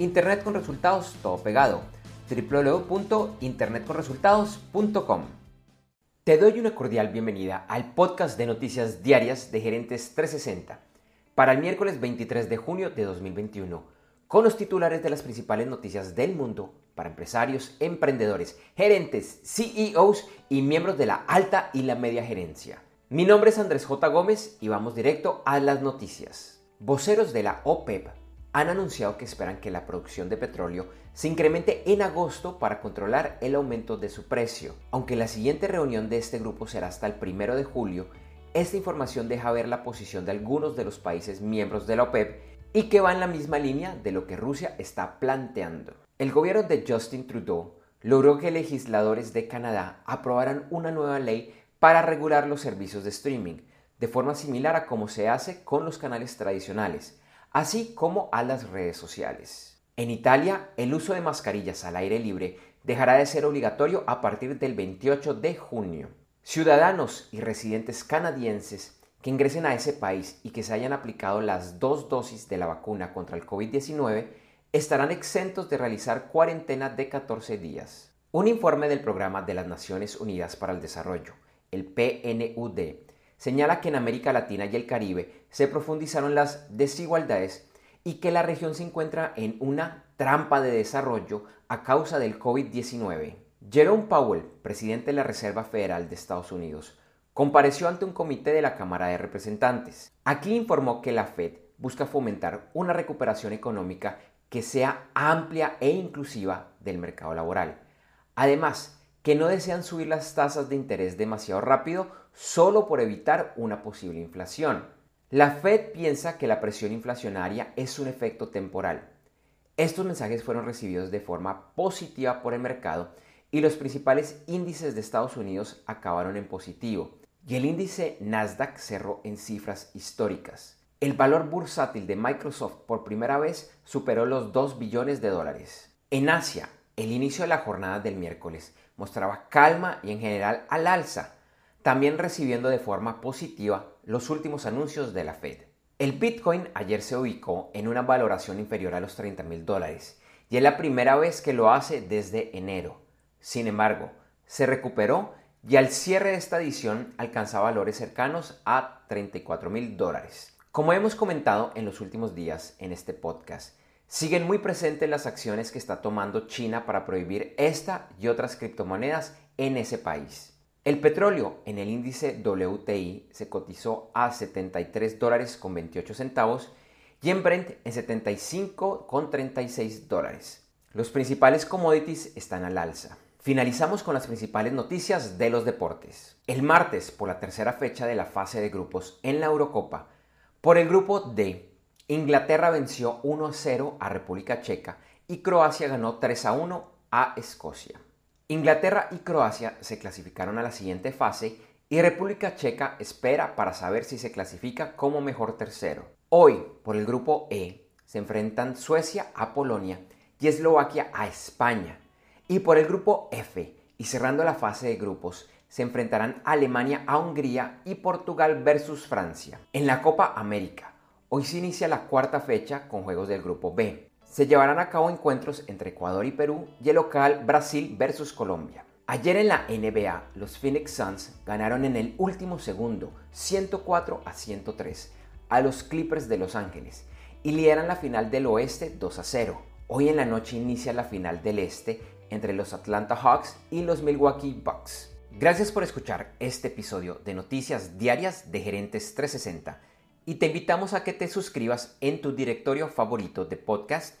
Internet con resultados, todo pegado. www.internetconresultados.com. Te doy una cordial bienvenida al podcast de noticias diarias de Gerentes 360 para el miércoles 23 de junio de 2021, con los titulares de las principales noticias del mundo para empresarios, emprendedores, gerentes, CEOs y miembros de la alta y la media gerencia. Mi nombre es Andrés J. Gómez y vamos directo a las noticias. Voceros de la OPEP han anunciado que esperan que la producción de petróleo se incremente en agosto para controlar el aumento de su precio. Aunque la siguiente reunión de este grupo será hasta el primero de julio, esta información deja ver la posición de algunos de los países miembros de la OPEP y que va en la misma línea de lo que Rusia está planteando. El gobierno de Justin Trudeau logró que legisladores de Canadá aprobaran una nueva ley para regular los servicios de streaming, de forma similar a como se hace con los canales tradicionales, así como a las redes sociales. En Italia, el uso de mascarillas al aire libre dejará de ser obligatorio a partir del 28 de junio. Ciudadanos y residentes canadienses que ingresen a ese país y que se hayan aplicado las dos dosis de la vacuna contra el COVID-19 estarán exentos de realizar cuarentena de 14 días. Un informe del Programa de las Naciones Unidas para el Desarrollo, el PNUD, señala que en América Latina y el Caribe se profundizaron las desigualdades y que la región se encuentra en una trampa de desarrollo a causa del COVID-19. Jerome Powell, presidente de la Reserva Federal de Estados Unidos, compareció ante un comité de la Cámara de Representantes. Aquí informó que la Fed busca fomentar una recuperación económica que sea amplia e inclusiva del mercado laboral. Además, que no desean subir las tasas de interés demasiado rápido solo por evitar una posible inflación. La Fed piensa que la presión inflacionaria es un efecto temporal. Estos mensajes fueron recibidos de forma positiva por el mercado y los principales índices de Estados Unidos acabaron en positivo y el índice Nasdaq cerró en cifras históricas. El valor bursátil de Microsoft por primera vez superó los 2 billones de dólares. En Asia, el inicio de la jornada del miércoles mostraba calma y en general al alza, también recibiendo de forma positiva los últimos anuncios de la Fed. El Bitcoin ayer se ubicó en una valoración inferior a los 30 mil dólares y es la primera vez que lo hace desde enero. Sin embargo, se recuperó y al cierre de esta edición alcanza valores cercanos a 34 mil dólares. Como hemos comentado en los últimos días en este podcast, siguen muy presentes las acciones que está tomando China para prohibir esta y otras criptomonedas en ese país. El petróleo en el índice WTI se cotizó a 73 dólares con 28 centavos y en Brent en 75 con 36 dólares. Los principales commodities están al alza. Finalizamos con las principales noticias de los deportes. El martes, por la tercera fecha de la fase de grupos en la Eurocopa, por el grupo D, Inglaterra venció 1 0 a República Checa y Croacia ganó 3 1 a Escocia. Inglaterra y Croacia se clasificaron a la siguiente fase y República Checa espera para saber si se clasifica como mejor tercero. Hoy, por el grupo E, se enfrentan Suecia a Polonia y Eslovaquia a España. Y por el grupo F, y cerrando la fase de grupos, se enfrentarán Alemania a Hungría y Portugal versus Francia. En la Copa América, hoy se inicia la cuarta fecha con juegos del grupo B se llevarán a cabo encuentros entre Ecuador y Perú y el local Brasil versus Colombia. Ayer en la NBA, los Phoenix Suns ganaron en el último segundo 104 a 103 a los Clippers de Los Ángeles y lideran la final del oeste 2 a 0. Hoy en la noche inicia la final del este entre los Atlanta Hawks y los Milwaukee Bucks. Gracias por escuchar este episodio de Noticias Diarias de Gerentes 360 y te invitamos a que te suscribas en tu directorio favorito de podcast